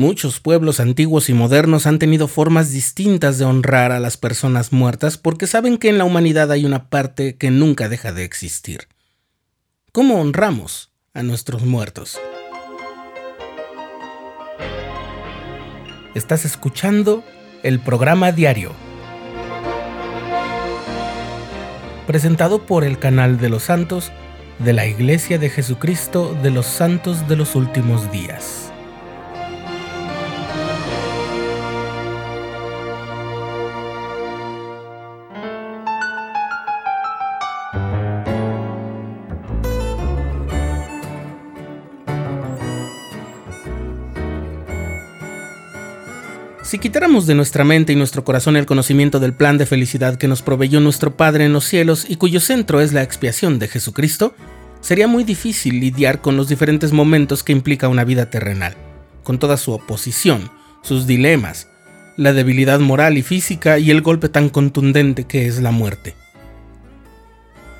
Muchos pueblos antiguos y modernos han tenido formas distintas de honrar a las personas muertas porque saben que en la humanidad hay una parte que nunca deja de existir. ¿Cómo honramos a nuestros muertos? Estás escuchando el programa diario, presentado por el canal de los santos de la Iglesia de Jesucristo de los Santos de los Últimos Días. Si quitáramos de nuestra mente y nuestro corazón el conocimiento del plan de felicidad que nos proveyó nuestro Padre en los cielos y cuyo centro es la expiación de Jesucristo, sería muy difícil lidiar con los diferentes momentos que implica una vida terrenal, con toda su oposición, sus dilemas, la debilidad moral y física y el golpe tan contundente que es la muerte.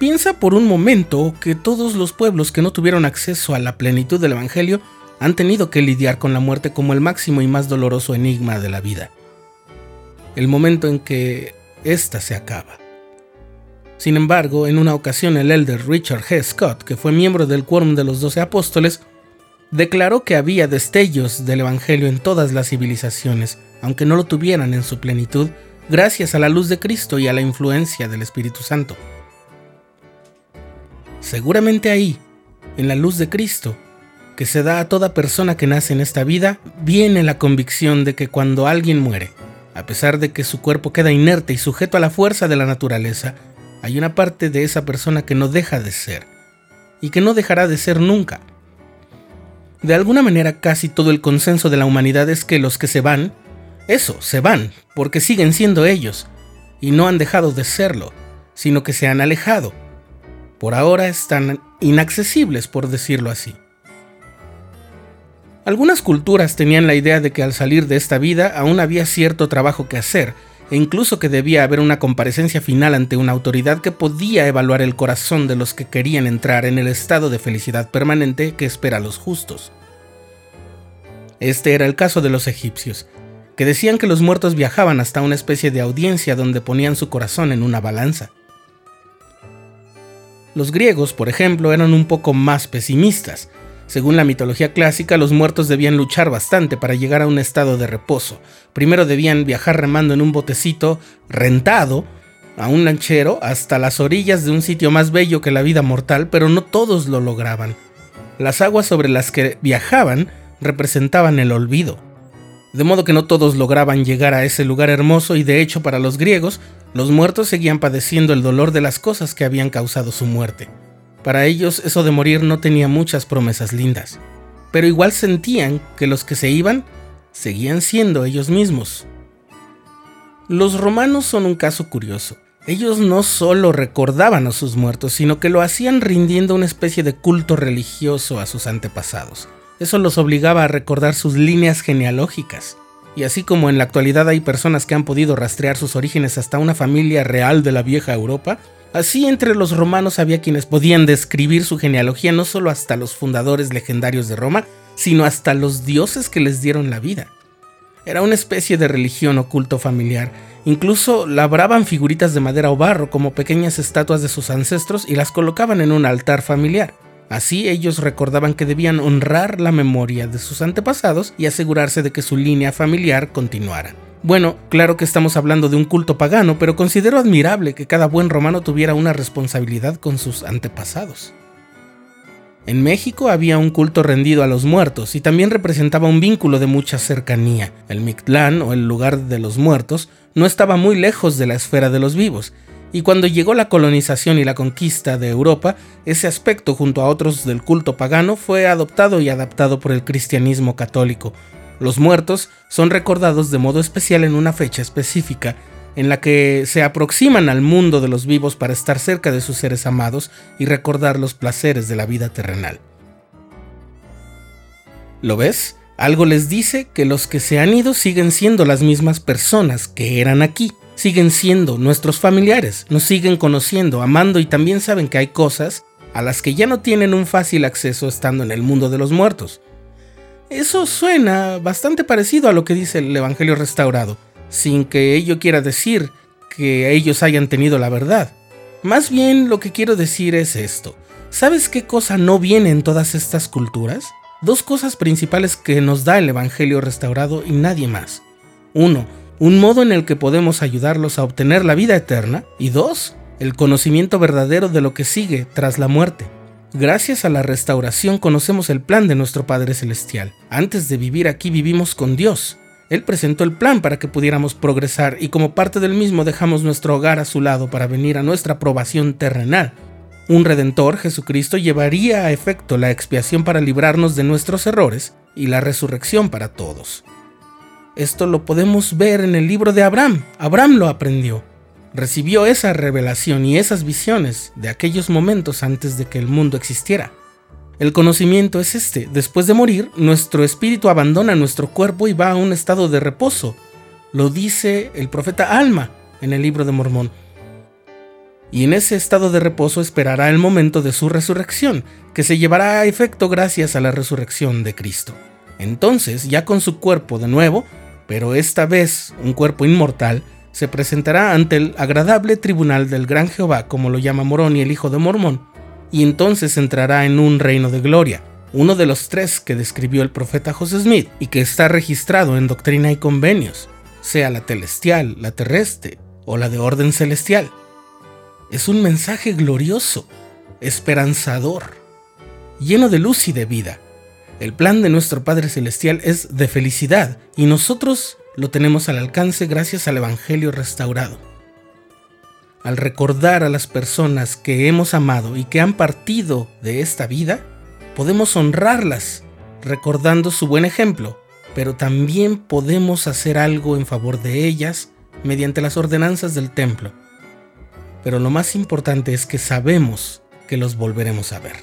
Piensa por un momento que todos los pueblos que no tuvieron acceso a la plenitud del Evangelio han tenido que lidiar con la muerte como el máximo y más doloroso enigma de la vida. El momento en que ésta se acaba. Sin embargo, en una ocasión el elder Richard G. Scott, que fue miembro del Quórum de los Doce Apóstoles, declaró que había destellos del Evangelio en todas las civilizaciones, aunque no lo tuvieran en su plenitud, gracias a la luz de Cristo y a la influencia del Espíritu Santo. Seguramente ahí, en la luz de Cristo, que se da a toda persona que nace en esta vida, viene la convicción de que cuando alguien muere, a pesar de que su cuerpo queda inerte y sujeto a la fuerza de la naturaleza, hay una parte de esa persona que no deja de ser, y que no dejará de ser nunca. De alguna manera casi todo el consenso de la humanidad es que los que se van, eso, se van, porque siguen siendo ellos, y no han dejado de serlo, sino que se han alejado. Por ahora están inaccesibles, por decirlo así. Algunas culturas tenían la idea de que al salir de esta vida aún había cierto trabajo que hacer, e incluso que debía haber una comparecencia final ante una autoridad que podía evaluar el corazón de los que querían entrar en el estado de felicidad permanente que espera a los justos. Este era el caso de los egipcios, que decían que los muertos viajaban hasta una especie de audiencia donde ponían su corazón en una balanza. Los griegos, por ejemplo, eran un poco más pesimistas, según la mitología clásica, los muertos debían luchar bastante para llegar a un estado de reposo. Primero debían viajar remando en un botecito rentado a un lanchero hasta las orillas de un sitio más bello que la vida mortal, pero no todos lo lograban. Las aguas sobre las que viajaban representaban el olvido. De modo que no todos lograban llegar a ese lugar hermoso y de hecho para los griegos, los muertos seguían padeciendo el dolor de las cosas que habían causado su muerte. Para ellos eso de morir no tenía muchas promesas lindas, pero igual sentían que los que se iban seguían siendo ellos mismos. Los romanos son un caso curioso. Ellos no solo recordaban a sus muertos, sino que lo hacían rindiendo una especie de culto religioso a sus antepasados. Eso los obligaba a recordar sus líneas genealógicas. Y así como en la actualidad hay personas que han podido rastrear sus orígenes hasta una familia real de la vieja Europa, Así entre los romanos había quienes podían describir su genealogía no solo hasta los fundadores legendarios de Roma, sino hasta los dioses que les dieron la vida. Era una especie de religión o culto familiar. Incluso labraban figuritas de madera o barro como pequeñas estatuas de sus ancestros y las colocaban en un altar familiar. Así ellos recordaban que debían honrar la memoria de sus antepasados y asegurarse de que su línea familiar continuara. Bueno, claro que estamos hablando de un culto pagano, pero considero admirable que cada buen romano tuviera una responsabilidad con sus antepasados. En México había un culto rendido a los muertos y también representaba un vínculo de mucha cercanía. El Mictlán, o el lugar de los muertos, no estaba muy lejos de la esfera de los vivos, y cuando llegó la colonización y la conquista de Europa, ese aspecto junto a otros del culto pagano fue adoptado y adaptado por el cristianismo católico, los muertos son recordados de modo especial en una fecha específica, en la que se aproximan al mundo de los vivos para estar cerca de sus seres amados y recordar los placeres de la vida terrenal. ¿Lo ves? Algo les dice que los que se han ido siguen siendo las mismas personas que eran aquí, siguen siendo nuestros familiares, nos siguen conociendo, amando y también saben que hay cosas a las que ya no tienen un fácil acceso estando en el mundo de los muertos. Eso suena bastante parecido a lo que dice el Evangelio restaurado, sin que ello quiera decir que ellos hayan tenido la verdad. Más bien lo que quiero decir es esto. ¿Sabes qué cosa no viene en todas estas culturas? Dos cosas principales que nos da el Evangelio restaurado y nadie más. Uno, un modo en el que podemos ayudarlos a obtener la vida eterna. Y dos, el conocimiento verdadero de lo que sigue tras la muerte. Gracias a la restauración conocemos el plan de nuestro Padre Celestial. Antes de vivir aquí vivimos con Dios. Él presentó el plan para que pudiéramos progresar y como parte del mismo dejamos nuestro hogar a su lado para venir a nuestra aprobación terrenal. Un redentor, Jesucristo, llevaría a efecto la expiación para librarnos de nuestros errores y la resurrección para todos. Esto lo podemos ver en el libro de Abraham. Abraham lo aprendió. Recibió esa revelación y esas visiones de aquellos momentos antes de que el mundo existiera. El conocimiento es este. Después de morir, nuestro espíritu abandona nuestro cuerpo y va a un estado de reposo. Lo dice el profeta Alma en el libro de Mormón. Y en ese estado de reposo esperará el momento de su resurrección, que se llevará a efecto gracias a la resurrección de Cristo. Entonces, ya con su cuerpo de nuevo, pero esta vez un cuerpo inmortal, se presentará ante el agradable tribunal del gran Jehová, como lo llama Moroni el hijo de Mormón, y entonces entrará en un reino de gloria, uno de los tres que describió el profeta José Smith y que está registrado en Doctrina y Convenios, sea la celestial, la terrestre o la de orden celestial. Es un mensaje glorioso, esperanzador, lleno de luz y de vida. El plan de nuestro Padre Celestial es de felicidad y nosotros lo tenemos al alcance gracias al Evangelio restaurado al recordar a las personas que hemos amado y que han partido de esta vida, podemos honrarlas recordando su buen ejemplo, pero también podemos hacer algo en favor de ellas mediante las ordenanzas del templo. Pero lo más importante es que sabemos que los volveremos a ver.